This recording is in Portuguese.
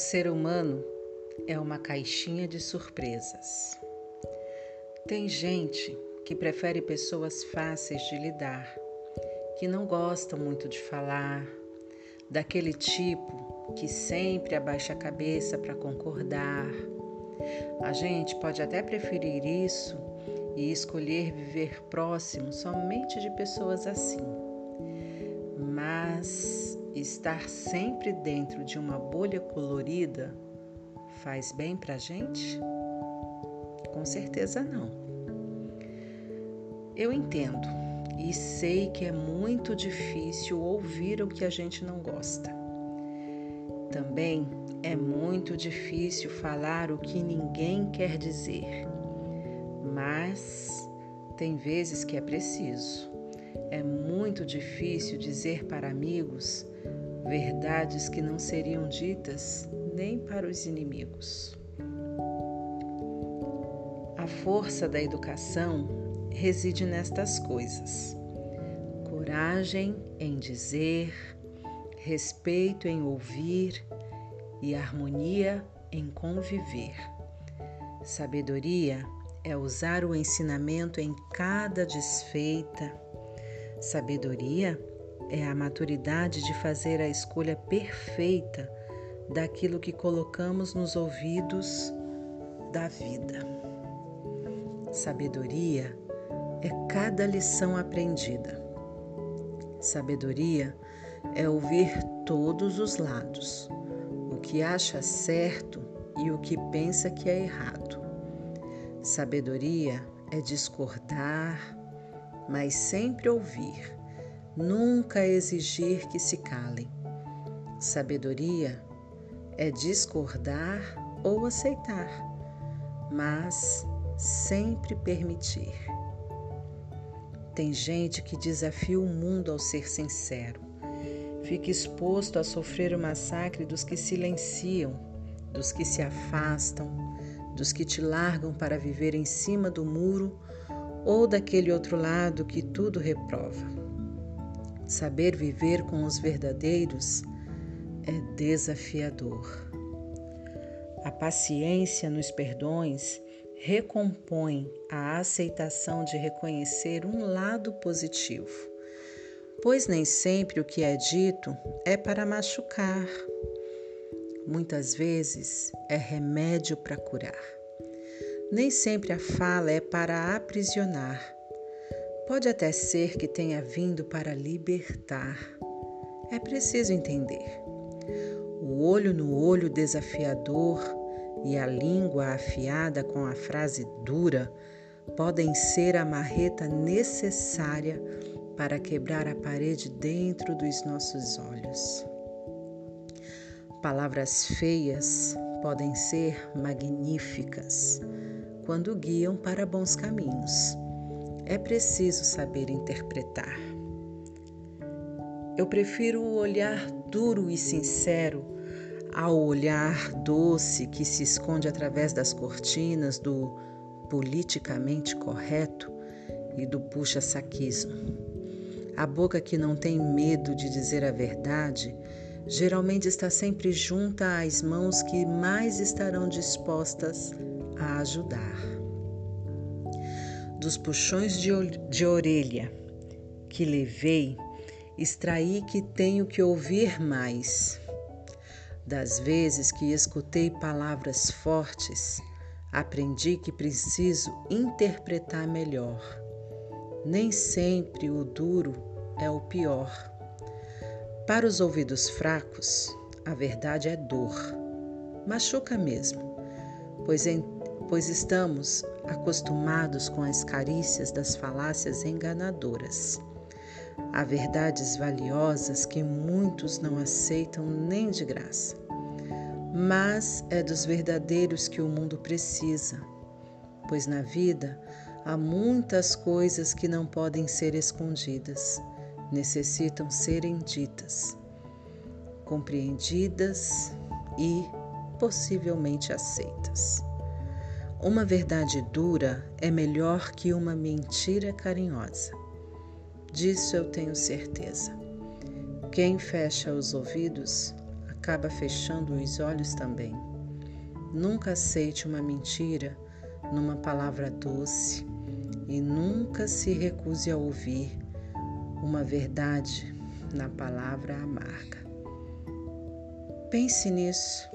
ser humano é uma caixinha de surpresas. Tem gente que prefere pessoas fáceis de lidar, que não gosta muito de falar, daquele tipo que sempre abaixa a cabeça para concordar. A gente pode até preferir isso e escolher viver próximo somente de pessoas assim. Mas estar sempre dentro de uma bolha colorida faz bem pra gente? Com certeza não. Eu entendo e sei que é muito difícil ouvir o que a gente não gosta. Também é muito difícil falar o que ninguém quer dizer, mas tem vezes que é preciso. É muito difícil dizer para amigos verdades que não seriam ditas nem para os inimigos. A força da educação reside nestas coisas: coragem em dizer, respeito em ouvir e harmonia em conviver. Sabedoria é usar o ensinamento em cada desfeita. Sabedoria é a maturidade de fazer a escolha perfeita daquilo que colocamos nos ouvidos da vida. Sabedoria é cada lição aprendida. Sabedoria é ouvir todos os lados, o que acha certo e o que pensa que é errado. Sabedoria é discordar, mas sempre ouvir nunca exigir que se calem. Sabedoria é discordar ou aceitar, mas sempre permitir. Tem gente que desafia o mundo ao ser sincero. Fica exposto a sofrer o massacre dos que silenciam, dos que se afastam, dos que te largam para viver em cima do muro ou daquele outro lado que tudo reprova. Saber viver com os verdadeiros é desafiador. A paciência nos perdões recompõe a aceitação de reconhecer um lado positivo, pois nem sempre o que é dito é para machucar. Muitas vezes é remédio para curar. Nem sempre a fala é para aprisionar Pode até ser que tenha vindo para libertar. É preciso entender. O olho no olho desafiador e a língua afiada com a frase dura podem ser a marreta necessária para quebrar a parede dentro dos nossos olhos. Palavras feias podem ser magníficas quando guiam para bons caminhos é preciso saber interpretar. Eu prefiro o olhar duro e sincero ao olhar doce que se esconde através das cortinas do politicamente correto e do puxa-saquismo. A boca que não tem medo de dizer a verdade geralmente está sempre junta às mãos que mais estarão dispostas a ajudar dos puxões de, de orelha que levei, extraí que tenho que ouvir mais. Das vezes que escutei palavras fortes, aprendi que preciso interpretar melhor. Nem sempre o duro é o pior. Para os ouvidos fracos, a verdade é dor. Machuca mesmo, pois, em, pois estamos acostumados com as carícias das falácias enganadoras. Há verdades valiosas que muitos não aceitam nem de graça. Mas é dos verdadeiros que o mundo precisa, pois na vida há muitas coisas que não podem ser escondidas, necessitam serem ditas, compreendidas e possivelmente aceitas. Uma verdade dura é melhor que uma mentira carinhosa. Disso eu tenho certeza. Quem fecha os ouvidos acaba fechando os olhos também. Nunca aceite uma mentira numa palavra doce e nunca se recuse a ouvir uma verdade na palavra amarga. Pense nisso